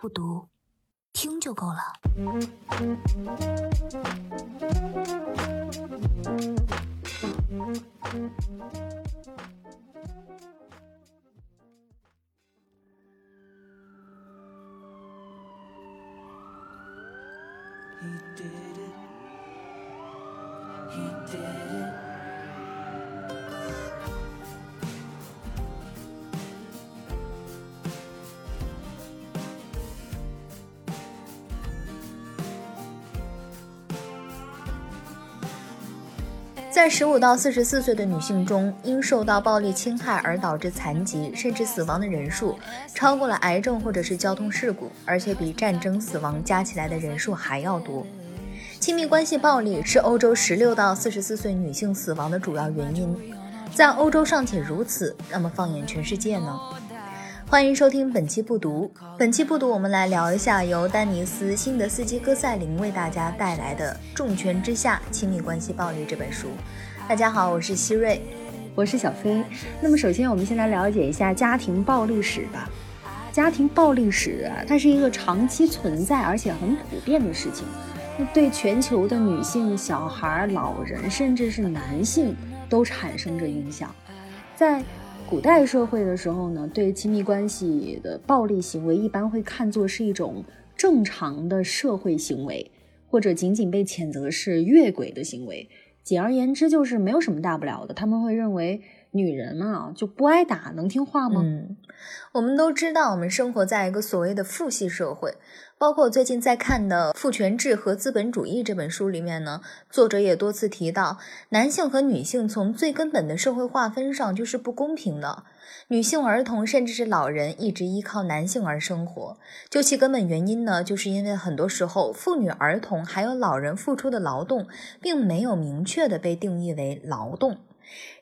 不读，听就够了。在十五到四十四岁的女性中，因受到暴力侵害而导致残疾甚至死亡的人数，超过了癌症或者是交通事故，而且比战争死亡加起来的人数还要多。亲密关系暴力是欧洲十六到四十四岁女性死亡的主要原因，在欧洲尚且如此，那么放眼全世界呢？欢迎收听本期不读。本期不读，我们来聊一下由丹尼斯·辛德斯基戈塞林为大家带来的《重拳之下：亲密关系暴力》这本书。大家好，我是希瑞，我是小飞。那么，首先我们先来了解一下家庭暴力史吧。家庭暴力史啊，它是一个长期存在而且很普遍的事情，对全球的女性、小孩、老人，甚至是男性都产生着影响。在古代社会的时候呢，对亲密关系的暴力行为一般会看作是一种正常的社会行为，或者仅仅被谴责是越轨的行为。简而言之，就是没有什么大不了的。他们会认为女人嘛就不挨打，能听话吗？嗯，我们都知道，我们生活在一个所谓的父系社会。包括我最近在看的《父权制和资本主义》这本书里面呢，作者也多次提到，男性和女性从最根本的社会划分上就是不公平的。女性、儿童甚至是老人一直依靠男性而生活，究其根本原因呢，就是因为很多时候妇女、儿童还有老人付出的劳动，并没有明确的被定义为劳动。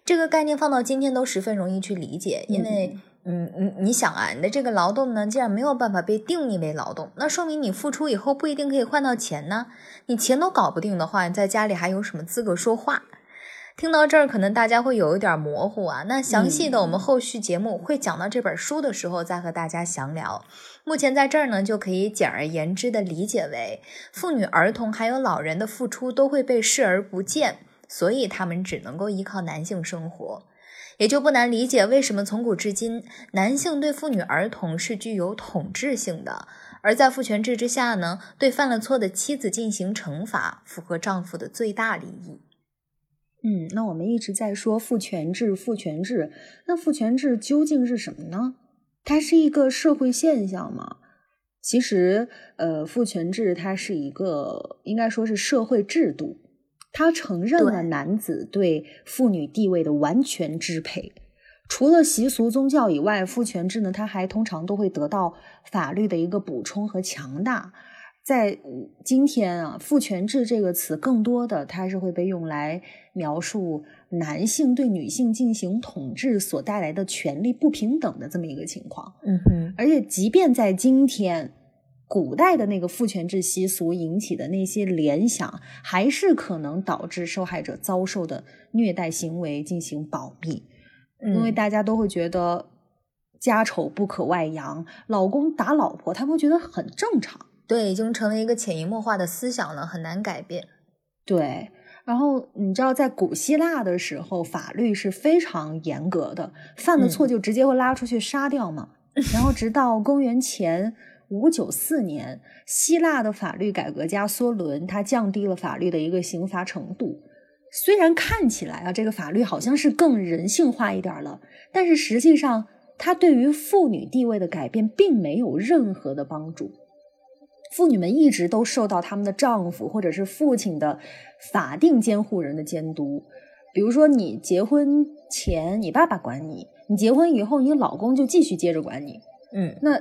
这个概念放到今天都十分容易去理解，因为。嗯，你你想啊，你的这个劳动呢，既然没有办法被定义为劳动，那说明你付出以后不一定可以换到钱呢。你钱都搞不定的话，你在家里还有什么资格说话？听到这儿，可能大家会有一点模糊啊。那详细的，我们后续节目会讲到这本书的时候再和大家详聊。目前在这儿呢，就可以简而言之的理解为，妇女、儿童还有老人的付出都会被视而不见，所以他们只能够依靠男性生活。也就不难理解为什么从古至今，男性对妇女儿童是具有统治性的，而在父权制之下呢，对犯了错的妻子进行惩罚，符合丈夫的最大利益。嗯，那我们一直在说父权制，父权制，那父权制究竟是什么呢？它是一个社会现象吗？其实，呃，父权制它是一个，应该说是社会制度。他承认了男子对妇女地位的完全支配，除了习俗宗教以外，父权制呢，它还通常都会得到法律的一个补充和强大。在今天啊，父权制这个词更多的它是会被用来描述男性对女性进行统治所带来的权利不平等的这么一个情况。嗯哼，而且即便在今天。古代的那个父权制习俗引起的那些联想，还是可能导致受害者遭受的虐待行为进行保密，因为大家都会觉得家丑不可外扬，老公打老婆，他们会觉得很正常。对，已经成了一个潜移默化的思想了，很难改变。对，然后你知道，在古希腊的时候，法律是非常严格的，犯了错就直接会拉出去杀掉嘛。然后直到公元前。五九四年，希腊的法律改革家梭伦他降低了法律的一个刑罚程度。虽然看起来啊，这个法律好像是更人性化一点了，但是实际上，它对于妇女地位的改变并没有任何的帮助。妇女们一直都受到他们的丈夫或者是父亲的法定监护人的监督。比如说，你结婚前你爸爸管你，你结婚以后你老公就继续接着管你。嗯，那。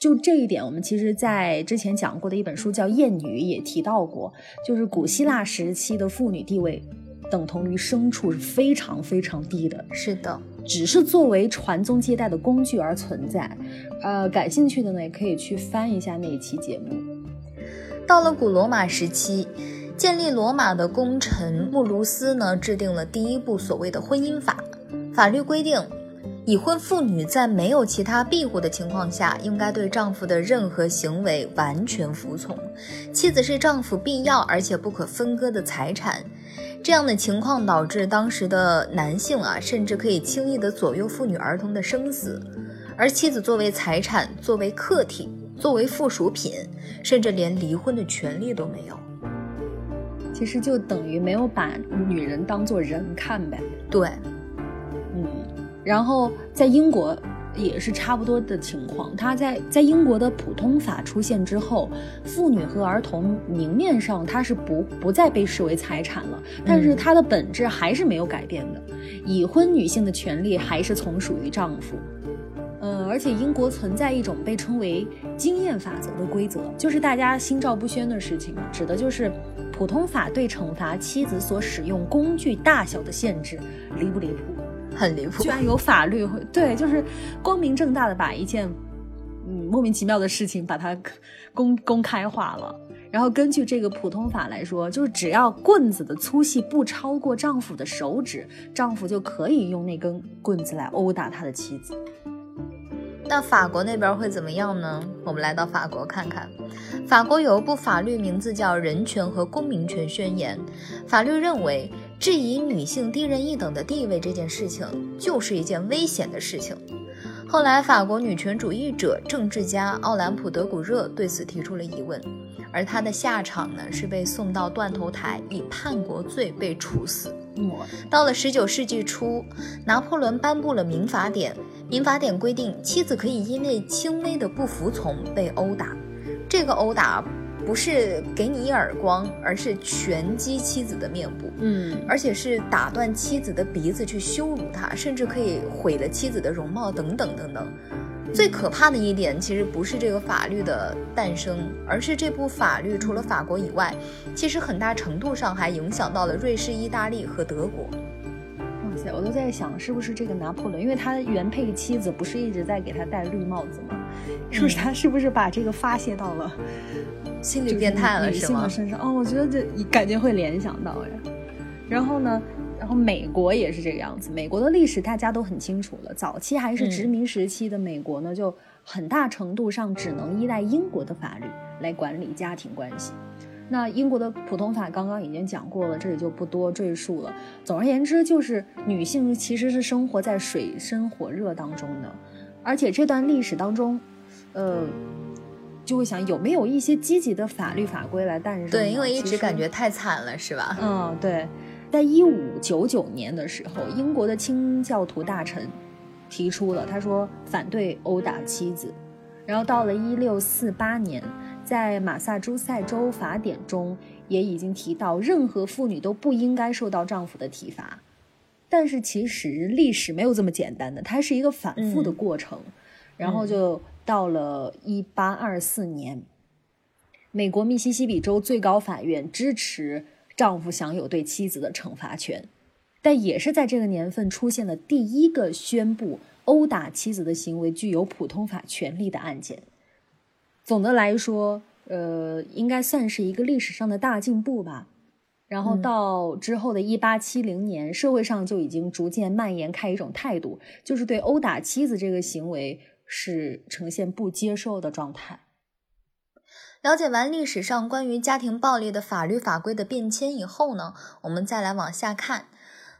就这一点，我们其实在之前讲过的一本书叫《艳女》也提到过，就是古希腊时期的妇女地位等同于牲畜，是非常非常低的。是的，只是作为传宗接代的工具而存在。呃，感兴趣的呢，也可以去翻一下那一期节目。到了古罗马时期，建立罗马的功臣穆卢斯呢，制定了第一部所谓的婚姻法，法律规定。已婚妇女在没有其他庇护的情况下，应该对丈夫的任何行为完全服从。妻子是丈夫必要而且不可分割的财产。这样的情况导致当时的男性啊，甚至可以轻易的左右妇女儿童的生死，而妻子作为财产、作为客体、作为附属品，甚至连离婚的权利都没有。其实就等于没有把女人当做人看呗。对，嗯，然后在英国。也是差不多的情况。他在在英国的普通法出现之后，妇女和儿童明面上他是不不再被视为财产了，但是它的本质还是没有改变的。已婚女性的权利还是从属于丈夫。呃，而且英国存在一种被称为经验法则的规则，就是大家心照不宣的事情，指的就是普通法对惩罚妻子所使用工具大小的限制，离不离谱？很离谱，居然有法律会对，就是光明正大的把一件嗯莫名其妙的事情把它公公开化了。然后根据这个普通法来说，就是只要棍子的粗细不超过丈夫的手指，丈夫就可以用那根棍子来殴打他的妻子。那法国那边会怎么样呢？我们来到法国看看，法国有一部法律，名字叫《人权和公民权宣言》。法律认为，质疑女性低人一等的地位这件事情，就是一件危险的事情。后来，法国女权主义者、政治家奥兰普·德古热对此提出了疑问，而他的下场呢，是被送到断头台，以叛国罪被处死。到了十九世纪初，拿破仑颁布了民法典。民法典规定，妻子可以因为轻微的不服从被殴打。这个殴打不是给你一耳光，而是拳击妻子的面部，嗯，而且是打断妻子的鼻子去羞辱她，甚至可以毁了妻子的容貌，等等等等。最可怕的一点，其实不是这个法律的诞生，而是这部法律除了法国以外，其实很大程度上还影响到了瑞士、意大利和德国。哇塞我都在想，是不是这个拿破仑，因为他原配妻子不是一直在给他戴绿帽子吗？是不是他是不是把这个发泄到了心理变态了，是吗？身上哦，我觉得这感觉会联想到呀。然后呢，然后美国也是这个样子。美国的历史大家都很清楚了，早期还是殖民时期的美国呢，就很大程度上只能依赖英国的法律来管理家庭关系。那英国的普通法刚刚已经讲过了，这里就不多赘述了。总而言之，就是女性其实是生活在水深火热当中的，而且这段历史当中，呃，就会想有没有一些积极的法律法规来诞生？对，因为一直感觉太惨了，是吧？嗯，对。在一五九九年的时候，英国的清教徒大臣提出了，他说反对殴打妻子。然后到了一六四八年。在马萨诸塞州法典中也已经提到，任何妇女都不应该受到丈夫的体罚。但是其实历史没有这么简单的，它是一个反复的过程。然后就到了一八二四年，美国密西西比州最高法院支持丈夫享有对妻子的惩罚权，但也是在这个年份出现了第一个宣布殴打妻子的行为具有普通法权利的案件。总的来说，呃，应该算是一个历史上的大进步吧。然后到之后的一八七零年，社会上就已经逐渐蔓延开一种态度，就是对殴打妻子这个行为是呈现不接受的状态。了解完历史上关于家庭暴力的法律法规的变迁以后呢，我们再来往下看。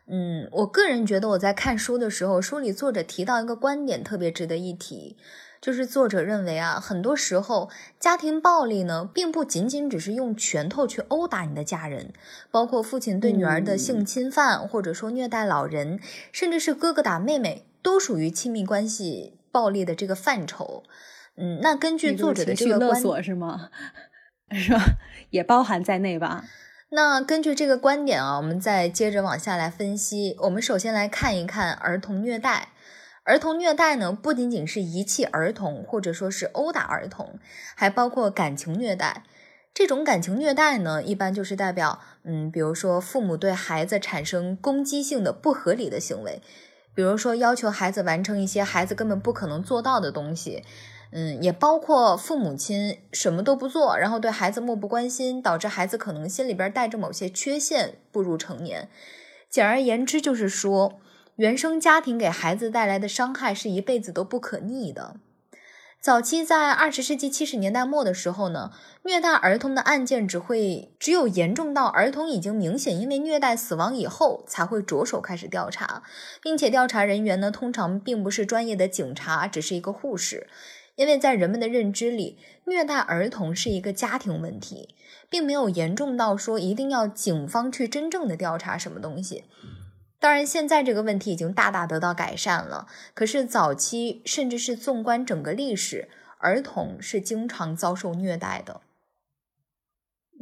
嗯，我个人觉得我在看书的时候，书里作者提到一个观点特别值得一提。就是作者认为啊，很多时候家庭暴力呢，并不仅仅只是用拳头去殴打你的家人，包括父亲对女儿的性侵犯，或者说虐待老人，甚至是哥哥打妹妹，都属于亲密关系暴力的这个范畴。嗯，那根据作者的这个勒索是吗？是吧？也包含在内吧？那根据这个观点啊，我们再接着往下来分析。我们首先来看一看儿童虐待。儿童虐待呢，不仅仅是遗弃儿童，或者说是殴打儿童，还包括感情虐待。这种感情虐待呢，一般就是代表，嗯，比如说父母对孩子产生攻击性的、不合理的行为，比如说要求孩子完成一些孩子根本不可能做到的东西，嗯，也包括父母亲什么都不做，然后对孩子漠不关心，导致孩子可能心里边带着某些缺陷步入成年。简而言之，就是说。原生家庭给孩子带来的伤害是一辈子都不可逆的。早期在二十世纪七十年代末的时候呢，虐待儿童的案件只会只有严重到儿童已经明显因为虐待死亡以后，才会着手开始调查，并且调查人员呢通常并不是专业的警察，只是一个护士，因为在人们的认知里，虐待儿童是一个家庭问题，并没有严重到说一定要警方去真正的调查什么东西。当然，现在这个问题已经大大得到改善了。可是早期，甚至是纵观整个历史，儿童是经常遭受虐待的。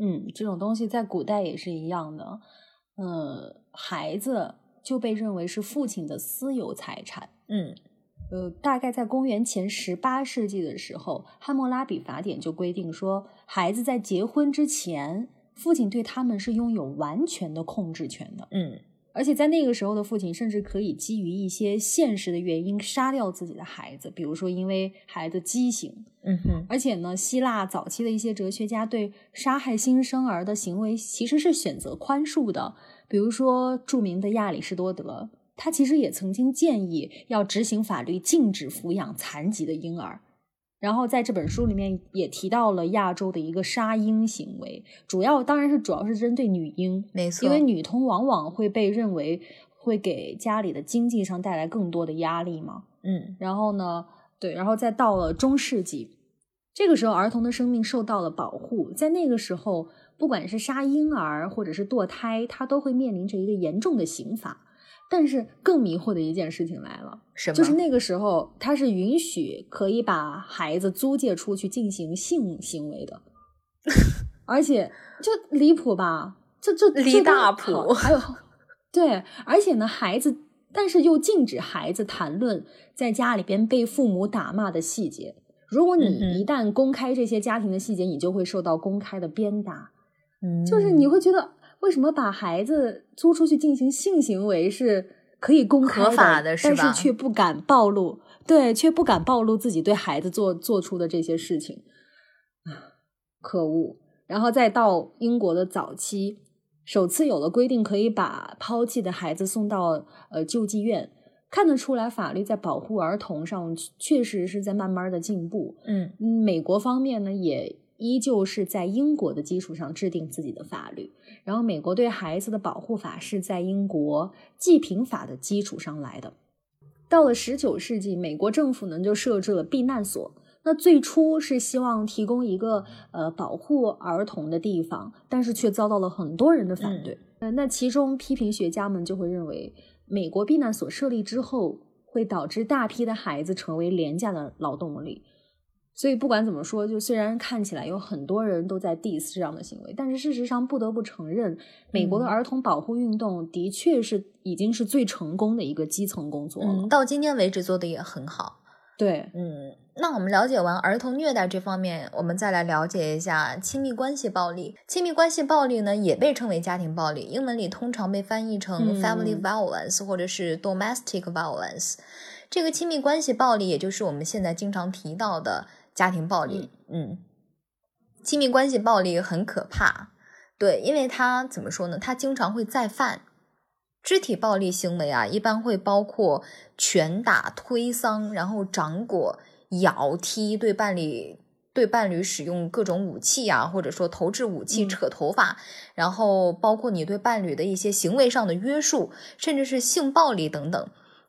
嗯，这种东西在古代也是一样的。呃，孩子就被认为是父亲的私有财产。嗯，呃，大概在公元前十八世纪的时候，《汉谟拉比法典》就规定说，孩子在结婚之前，父亲对他们是拥有完全的控制权的。嗯。而且在那个时候的父亲，甚至可以基于一些现实的原因杀掉自己的孩子，比如说因为孩子畸形。嗯哼。而且呢，希腊早期的一些哲学家对杀害新生儿的行为其实是选择宽恕的，比如说著名的亚里士多德，他其实也曾经建议要执行法律，禁止抚养残疾的婴儿。然后在这本书里面也提到了亚洲的一个杀婴行为，主要当然是主要是针对女婴，没错，因为女童往往会被认为会给家里的经济上带来更多的压力嘛。嗯，然后呢，对，然后再到了中世纪，这个时候儿童的生命受到了保护，在那个时候，不管是杀婴儿或者是堕胎，他都会面临着一个严重的刑罚。但是更迷惑的一件事情来了，什么？就是那个时候，他是允许可以把孩子租借出去进行性行为的，而且就离谱吧？这这离大谱。还有，对，而且呢，孩子，但是又禁止孩子谈论在家里边被父母打骂的细节。如果你一旦公开这些家庭的细节，你就会受到公开的鞭打。嗯，就是你会觉得。为什么把孩子租出去进行性行为是可以公开的，但是却不敢暴露？对，却不敢暴露自己对孩子做做出的这些事情啊，可恶！然后再到英国的早期，首次有了规定，可以把抛弃的孩子送到呃救济院，看得出来，法律在保护儿童上确实是在慢慢的进步。嗯，美国方面呢也。依旧是在英国的基础上制定自己的法律，然后美国对孩子的保护法是在英国济贫法的基础上来的。到了十九世纪，美国政府呢就设置了避难所。那最初是希望提供一个呃保护儿童的地方，但是却遭到了很多人的反对。那其中批评学家们就会认为，美国避难所设立之后，会导致大批的孩子成为廉价的劳动力。所以不管怎么说，就虽然看起来有很多人都在 diss 这样的行为，但是事实上不得不承认，美国的儿童保护运动的确是已经是最成功的一个基层工作了。到今天为止做的也很好。对，嗯，那我们了解完儿童虐待这方面，我们再来了解一下亲密关系暴力。亲密关系暴力呢，也被称为家庭暴力，英文里通常被翻译成 family violence 或者是 domestic violence。这个亲密关系暴力，也就是我们现在经常提到的。家庭暴力，嗯，亲密关系暴力很可怕，对，因为他怎么说呢？他经常会再犯肢体暴力行为啊，一般会包括拳打、推搡，然后掌掴、咬、踢，对伴侣对伴侣使用各种武器啊，或者说投掷武器、扯头发，然后包括你对伴侣的一些行为上的约束，甚至是性暴力等等。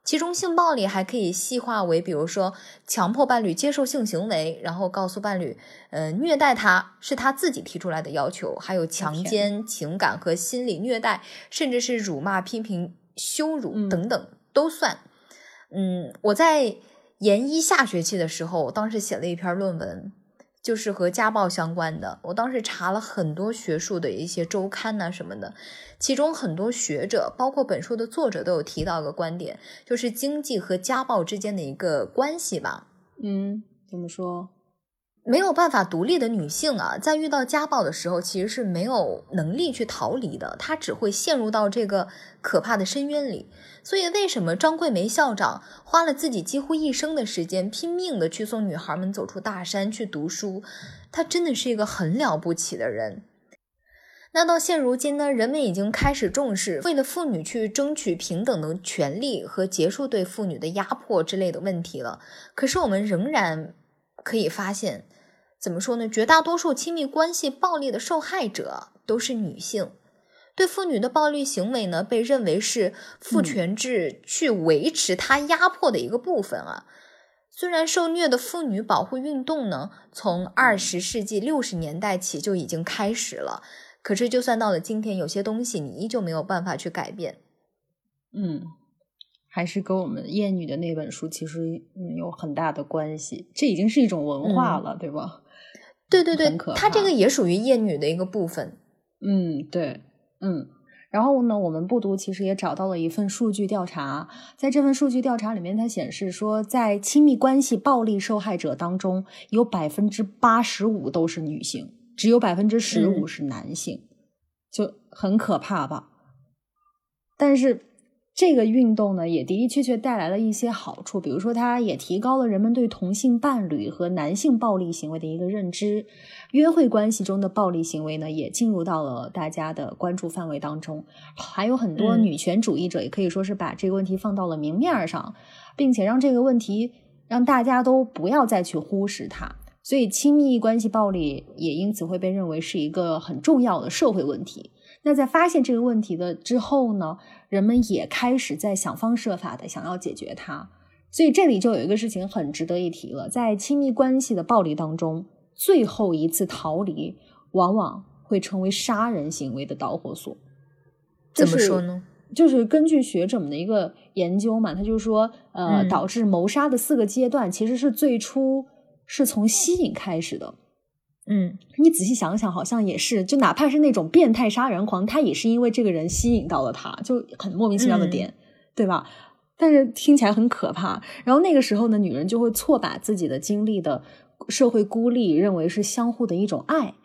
其中性暴力还可以细化为，比如说强迫伴侣接受性行为，然后告诉伴侣，呃，虐待他是他自己提出来的要求，还有强奸、情感和心理虐待，甚至是辱骂、批评、羞辱等等都算。嗯，我在研一下学期的时候，当时写了一篇论文。就是和家暴相关的，我当时查了很多学术的一些周刊呐什么的，其中很多学者，包括本书的作者都有提到一个观点，就是经济和家暴之间的一个关系吧。嗯，怎么说？没有办法独立的女性啊，在遇到家暴的时候，其实是没有能力去逃离的，她只会陷入到这个可怕的深渊里。所以，为什么张桂梅校长花了自己几乎一生的时间，拼命的去送女孩们走出大山去读书？她真的是一个很了不起的人。那到现如今呢，人们已经开始重视为了妇女去争取平等的权利和结束对妇女的压迫之类的问题了。可是我们仍然可以发现，怎么说呢？绝大多数亲密关系暴力的受害者都是女性。对妇女的暴力行为呢，被认为是父权制去维持它压迫的一个部分啊。虽然受虐的妇女保护运动呢，从二十世纪六十年代起就已经开始了。可是，就算到了今天，有些东西你依旧没有办法去改变。嗯，还是跟我们厌女的那本书其实嗯有很大的关系。这已经是一种文化了，对吧？对对对，它这个也属于厌女的一个部分。嗯，对，嗯。然后呢，我们不读其实也找到了一份数据调查，在这份数据调查里面，它显示说，在亲密关系暴力受害者当中，有百分之八十五都是女性。只有百分之十五是男性，就很可怕吧？但是这个运动呢，也的的确确带来了一些好处，比如说，它也提高了人们对同性伴侣和男性暴力行为的一个认知，约会关系中的暴力行为呢，也进入到了大家的关注范围当中。还有很多女权主义者也可以说是把这个问题放到了明面上，并且让这个问题让大家都不要再去忽视它。所以，亲密关系暴力也因此会被认为是一个很重要的社会问题。那在发现这个问题的之后呢，人们也开始在想方设法的想要解决它。所以，这里就有一个事情很值得一提了：在亲密关系的暴力当中，最后一次逃离往往会成为杀人行为的导火索。怎么说呢？就是根据学者们的一个研究嘛，他就说，呃，导致谋杀的四个阶段其实是最初。是从吸引开始的，嗯，你仔细想想，好像也是，就哪怕是那种变态杀人狂，他也是因为这个人吸引到了他，就很莫名其妙的点，对吧？但是听起来很可怕。然后那个时候呢，女人就会错把自己的经历的社会孤立认为是相互的一种爱。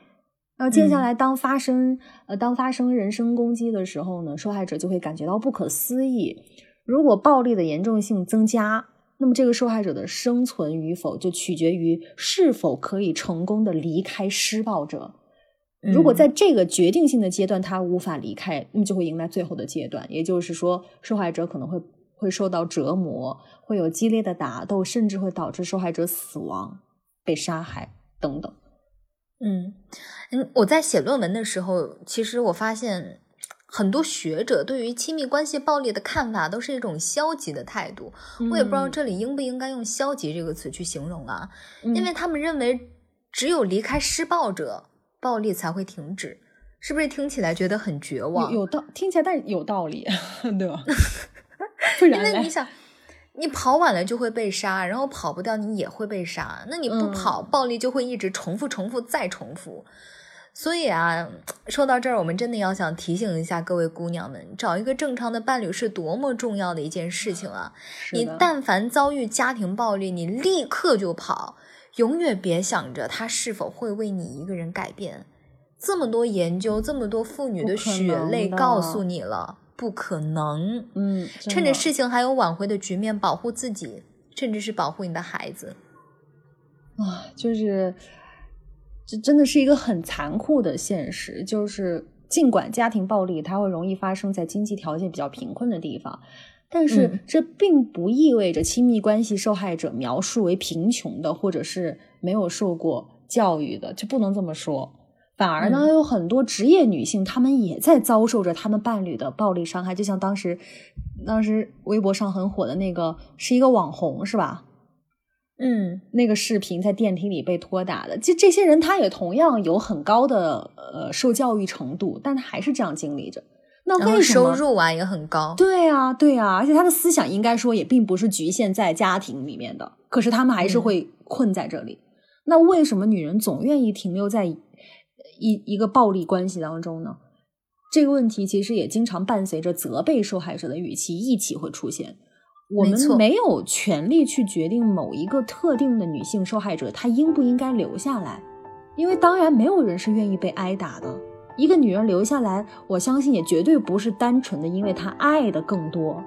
然后接下来，当发生呃，当发生人身攻击的时候呢，受害者就会感觉到不可思议。如果暴力的严重性增加。那么，这个受害者的生存与否就取决于是否可以成功的离开施暴者。如果在这个决定性的阶段他无法离开，那么就会迎来最后的阶段，也就是说，受害者可能会会受到折磨，会有激烈的打斗，甚至会导致受害者死亡、被杀害等等。嗯嗯，我在写论文的时候，其实我发现。很多学者对于亲密关系暴力的看法都是一种消极的态度，我也不知道这里应不应该用“消极”这个词去形容啊，因为他们认为只有离开施暴者，暴力才会停止，是不是听起来觉得很绝望？有道听起来，但有道理，对吧？不然，因为你想，你跑晚了就会被杀，然后跑不掉你也会被杀，那你不跑，暴力就会一直重复、重复再重复。所以啊，说到这儿，我们真的要想提醒一下各位姑娘们，找一个正常的伴侣是多么重要的一件事情啊！你但凡遭遇家庭暴力，你立刻就跑，永远别想着他是否会为你一个人改变。这么多研究，这么多妇女的血泪告诉你了，不可能。嗯，趁着事情还有挽回的局面，保护自己，甚至是保护你的孩子。啊，就是。这真的是一个很残酷的现实，就是尽管家庭暴力它会容易发生在经济条件比较贫困的地方，但是这并不意味着亲密关系受害者描述为贫穷的或者是没有受过教育的，就不能这么说。反而呢，有很多职业女性，她们也在遭受着她们伴侣的暴力伤害。就像当时，当时微博上很火的那个是一个网红，是吧？嗯，那个视频在电梯里被拖打的，这这些人他也同样有很高的呃受教育程度，但他还是这样经历着。那为什么收入啊也很高？对啊，对啊，而且他的思想应该说也并不是局限在家庭里面的，可是他们还是会困在这里。那为什么女人总愿意停留在一一个暴力关系当中呢？这个问题其实也经常伴随着责备受害者的语气一起会出现。我们没有权利去决定某一个特定的女性受害者她应不应该留下来，因为当然没有人是愿意被挨打的。一个女人留下来，我相信也绝对不是单纯的因为她爱的更多，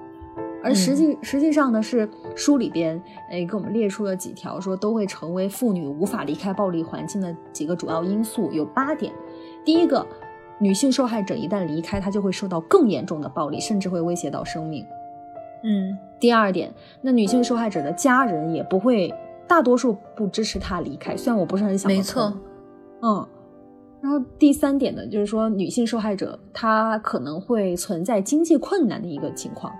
而实际实际上呢是书里边诶给我们列出了几条，说都会成为妇女无法离开暴力环境的几个主要因素，有八点。第一个，女性受害者一旦离开，她就会受到更严重的暴力，甚至会威胁到生命。嗯，第二点，那女性受害者的家人也不会，大多数不支持她离开。虽然我不是很想，没错，嗯。然后第三点呢，就是说女性受害者她可能会存在经济困难的一个情况。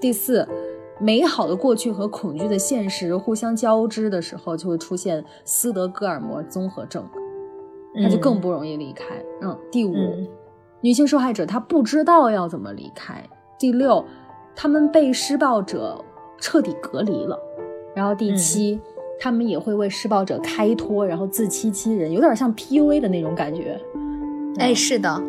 第四，美好的过去和恐惧的现实互相交织的时候，就会出现斯德哥尔摩综合症，那就更不容易离开。嗯。第五，女性受害者她不知道要怎么离开。第六。他们被施暴者彻底隔离了，然后第七，他们也会为施暴者开脱，然后自欺欺人，有点像 PUA 的那种感觉。哎，是的，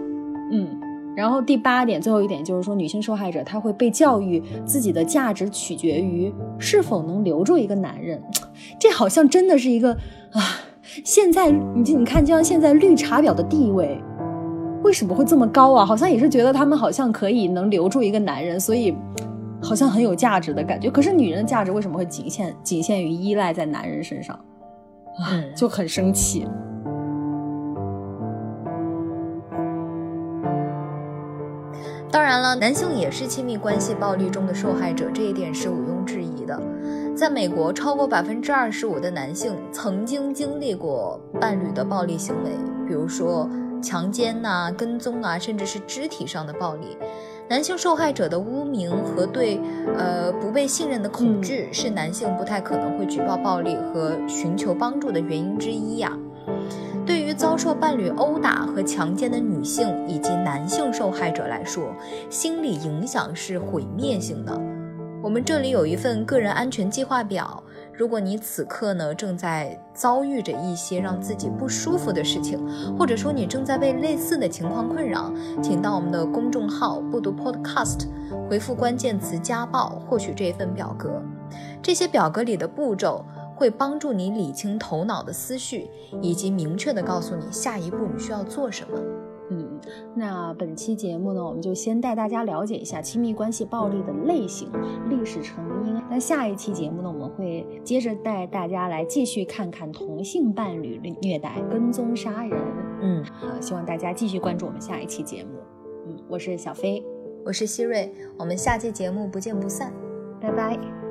嗯。然后第八点，最后一点就是说，女性受害者她会被教育自己的价值取决于是否能留住一个男人，这好像真的是一个啊。现在你就你看，就像现在绿茶婊的地位。为什么会这么高啊？好像也是觉得他们好像可以能留住一个男人，所以好像很有价值的感觉。可是女人的价值为什么会仅限仅限于依赖在男人身上？啊，就很生气。当然了，男性也是亲密关系暴力中的受害者，这一点是毋庸置疑的。在美国，超过百分之二十五的男性曾经经历过伴侣的暴力行为，比如说。强奸呐，跟踪啊，甚至是肢体上的暴力，男性受害者的污名和对呃不被信任的恐惧，是男性不太可能会举报暴力和寻求帮助的原因之一呀。对于遭受伴侣殴打和强奸的女性以及男性受害者来说，心理影响是毁灭性的。我们这里有一份个人安全计划表。如果你此刻呢正在遭遇着一些让自己不舒服的事情，或者说你正在被类似的情况困扰，请到我们的公众号“不读 Podcast” 回复关键词“家暴”获取这份表格。这些表格里的步骤会帮助你理清头脑的思绪，以及明确的告诉你下一步你需要做什么。嗯，那本期节目呢，我们就先带大家了解一下亲密关系暴力的类型、历史成因。那下一期节目呢，我们会接着带大家来继续看看同性伴侣虐待、跟踪杀人。嗯，好，希望大家继续关注我们下一期节目。嗯，我是小飞，我是希瑞，我们下期节目不见不散，拜拜。